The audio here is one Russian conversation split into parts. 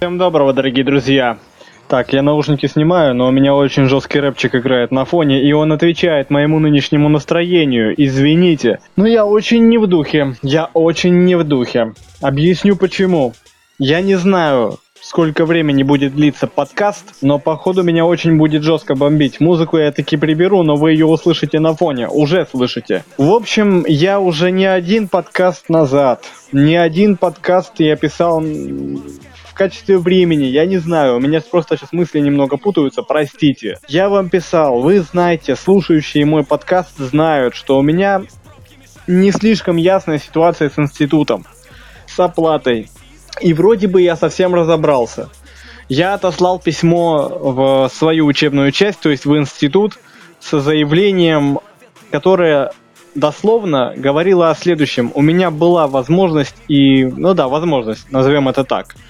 Всем доброго, дорогие друзья. Так, я наушники снимаю, но у меня очень жесткий рэпчик играет на фоне, и он отвечает моему нынешнему настроению. Извините. Но я очень не в духе. Я очень не в духе. Объясню почему. Я не знаю, сколько времени будет длиться подкаст, но походу меня очень будет жестко бомбить. Музыку я таки приберу, но вы ее услышите на фоне, уже слышите. В общем, я уже не один подкаст назад, не один подкаст я писал в качестве времени, я не знаю, у меня просто сейчас мысли немного путаются, простите. Я вам писал, вы знаете, слушающие мой подкаст знают, что у меня не слишком ясная ситуация с институтом, с оплатой. И вроде бы я совсем разобрался. Я отослал письмо в свою учебную часть, то есть в институт, с заявлением, которое дословно говорило о следующем. У меня была возможность и... Ну да, возможность, назовем это так –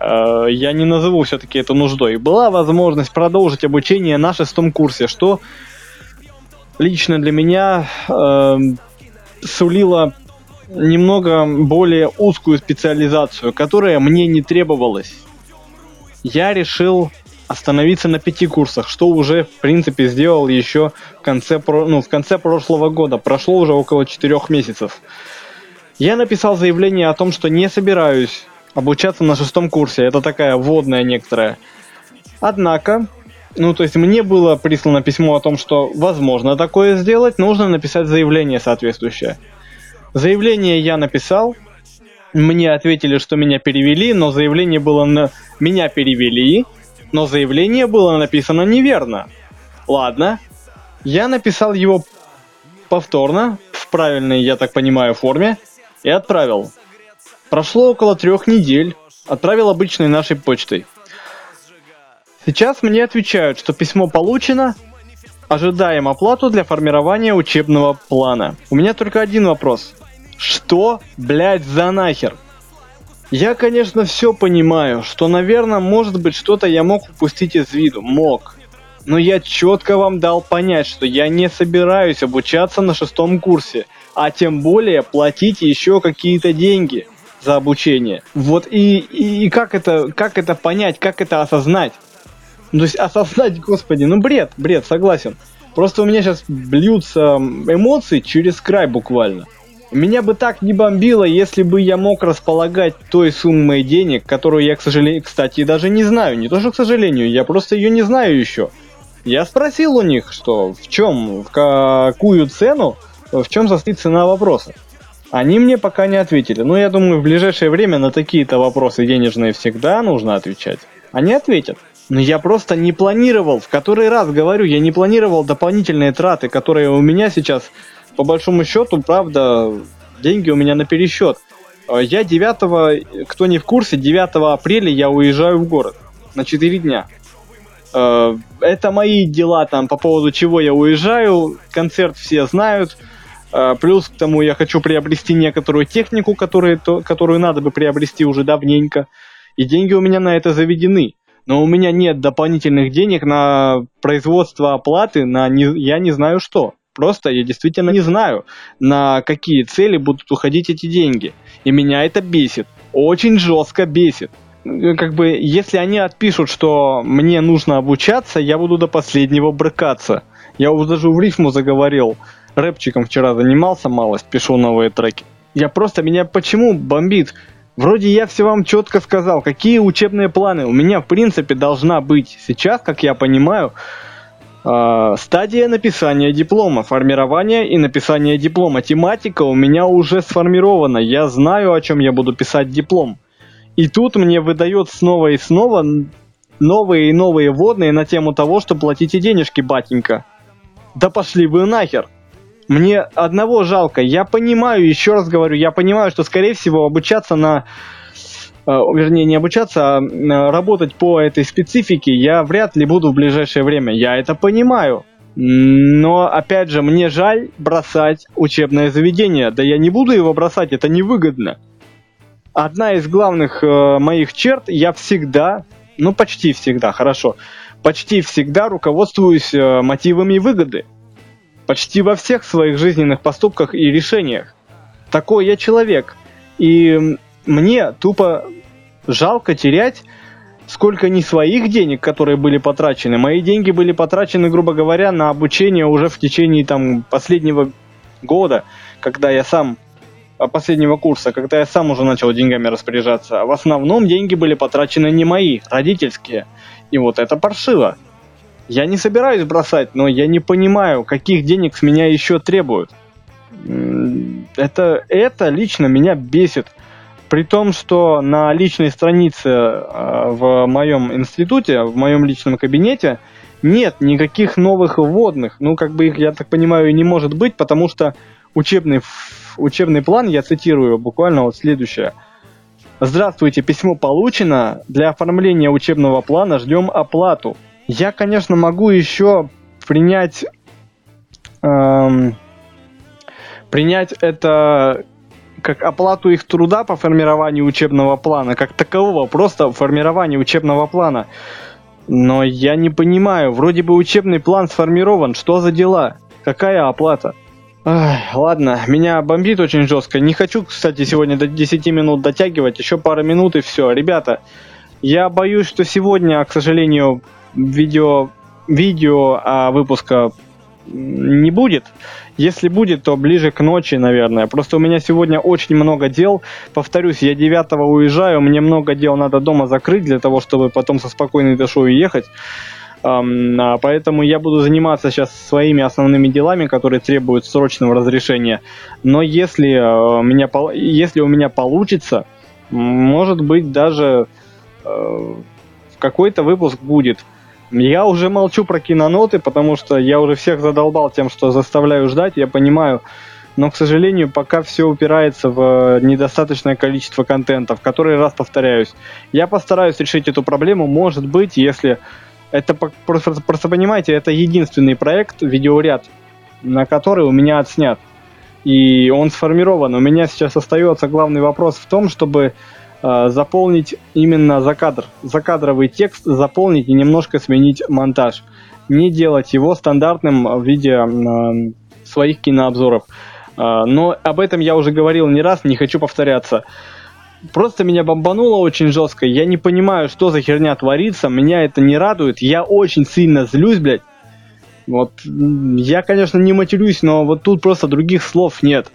я не назову все-таки это нуждой. Была возможность продолжить обучение на шестом курсе, что лично для меня э, сулило немного более узкую специализацию, которая мне не требовалась. Я решил остановиться на пяти курсах, что уже, в принципе, сделал еще в конце, ну, в конце прошлого года. Прошло уже около четырех месяцев. Я написал заявление о том, что не собираюсь обучаться на шестом курсе. Это такая вводная некоторая. Однако, ну, то есть мне было прислано письмо о том, что возможно такое сделать, нужно написать заявление соответствующее. Заявление я написал, мне ответили, что меня перевели, но заявление было на... Меня перевели, но заявление было написано неверно. Ладно, я написал его повторно, в правильной, я так понимаю, форме, и отправил. Прошло около трех недель. Отправил обычной нашей почтой. Сейчас мне отвечают, что письмо получено. Ожидаем оплату для формирования учебного плана. У меня только один вопрос. Что, блядь, за нахер? Я, конечно, все понимаю, что, наверное, может быть, что-то я мог упустить из виду. Мог. Но я четко вам дал понять, что я не собираюсь обучаться на шестом курсе, а тем более платить еще какие-то деньги за обучение. Вот и, и, и как это, как это понять, как это осознать? Ну, то есть осознать, господи, ну бред, бред, согласен. Просто у меня сейчас блюются эмоции через край буквально. Меня бы так не бомбило, если бы я мог располагать той суммой денег, которую я, к сожалению, кстати, даже не знаю. Не то, что к сожалению, я просто ее не знаю еще. Я спросил у них, что в чем, в какую цену, в чем состоит цена вопроса. Они мне пока не ответили. Но я думаю, в ближайшее время на такие-то вопросы денежные всегда нужно отвечать. Они ответят. Но я просто не планировал, в который раз говорю, я не планировал дополнительные траты, которые у меня сейчас, по большому счету, правда, деньги у меня на пересчет. Я 9, кто не в курсе, 9 апреля я уезжаю в город на 4 дня. Э, это мои дела там по поводу чего я уезжаю, концерт все знают, а, плюс к тому я хочу приобрести некоторую технику, которую, то, которую надо бы приобрести уже давненько. И деньги у меня на это заведены. Но у меня нет дополнительных денег на производство оплаты, на не, я не знаю что. Просто я действительно не знаю, на какие цели будут уходить эти деньги. И меня это бесит. Очень жестко бесит. Как бы, если они отпишут, что мне нужно обучаться, я буду до последнего брыкаться. Я уже даже в рифму заговорил рэпчиком вчера занимался малость, пишу новые треки. Я просто, меня почему бомбит? Вроде я все вам четко сказал, какие учебные планы у меня в принципе должна быть. Сейчас, как я понимаю, э, стадия написания диплома, формирование и написание диплома. Тематика у меня уже сформирована, я знаю, о чем я буду писать диплом. И тут мне выдает снова и снова новые и новые водные на тему того, что платите денежки, батенька. Да пошли вы нахер! Мне одного жалко. Я понимаю, еще раз говорю, я понимаю, что, скорее всего, обучаться на э, вернее, не обучаться, а работать по этой специфике я вряд ли буду в ближайшее время. Я это понимаю. Но, опять же, мне жаль бросать учебное заведение. Да я не буду его бросать, это невыгодно. Одна из главных э, моих черт, я всегда, ну почти всегда, хорошо, почти всегда руководствуюсь э, мотивами выгоды почти во всех своих жизненных поступках и решениях. Такой я человек. И мне тупо жалко терять сколько не своих денег, которые были потрачены. Мои деньги были потрачены, грубо говоря, на обучение уже в течение там последнего года, когда я сам а, последнего курса, когда я сам уже начал деньгами распоряжаться. В основном деньги были потрачены не мои, родительские. И вот это паршиво. Я не собираюсь бросать, но я не понимаю, каких денег с меня еще требуют. Это, это лично меня бесит. При том, что на личной странице э, в моем институте, в моем личном кабинете нет никаких новых вводных. Ну, как бы их, я так понимаю, и не может быть, потому что учебный, учебный план, я цитирую буквально вот следующее. Здравствуйте, письмо получено. Для оформления учебного плана ждем оплату. Я, конечно, могу еще принять эм, принять это как оплату их труда по формированию учебного плана, как такового, просто формирование учебного плана. Но я не понимаю, вроде бы учебный план сформирован, что за дела? Какая оплата? Ах, ладно, меня бомбит очень жестко. Не хочу, кстати, сегодня до 10 минут дотягивать, еще пару минут и все. Ребята, я боюсь, что сегодня, к сожалению, видео, видео а, выпуска не будет. Если будет, то ближе к ночи, наверное. Просто у меня сегодня очень много дел. Повторюсь, я 9 уезжаю, мне много дел надо дома закрыть для того, чтобы потом со спокойной душой уехать. Um, поэтому я буду заниматься сейчас своими основными делами, которые требуют срочного разрешения. Но если, uh, меня, если у меня получится, может быть даже uh, какой-то выпуск будет. Я уже молчу про киноноты, потому что я уже всех задолбал тем, что заставляю ждать, я понимаю. Но, к сожалению, пока все упирается в э, недостаточное количество контента. В который раз повторяюсь. Я постараюсь решить эту проблему. Может быть, если... Это просто, просто понимаете, это единственный проект, видеоряд, на который у меня отснят. И он сформирован. У меня сейчас остается главный вопрос в том, чтобы заполнить именно закадр, закадровый текст заполнить и немножко сменить монтаж. Не делать его стандартным в виде э, своих кинообзоров. Э, но об этом я уже говорил не раз, не хочу повторяться. Просто меня бомбануло очень жестко. Я не понимаю, что за херня творится. Меня это не радует. Я очень сильно злюсь, блядь. Вот я, конечно, не матерюсь, но вот тут просто других слов нет.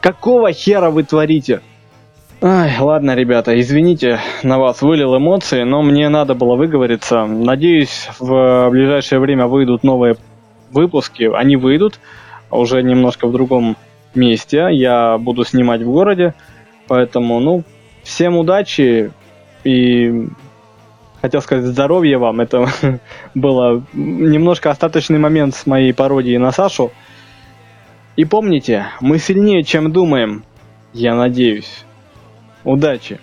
Какого хера вы творите? Ай, ладно, ребята, извините, на вас вылил эмоции, но мне надо было выговориться. Надеюсь, в ближайшее время выйдут новые выпуски. Они выйдут уже немножко в другом месте. Я буду снимать в городе. Поэтому, ну, всем удачи и хотел сказать здоровья вам. Это было немножко остаточный момент с моей пародией на Сашу. И помните, мы сильнее, чем думаем. Я надеюсь. Удачи!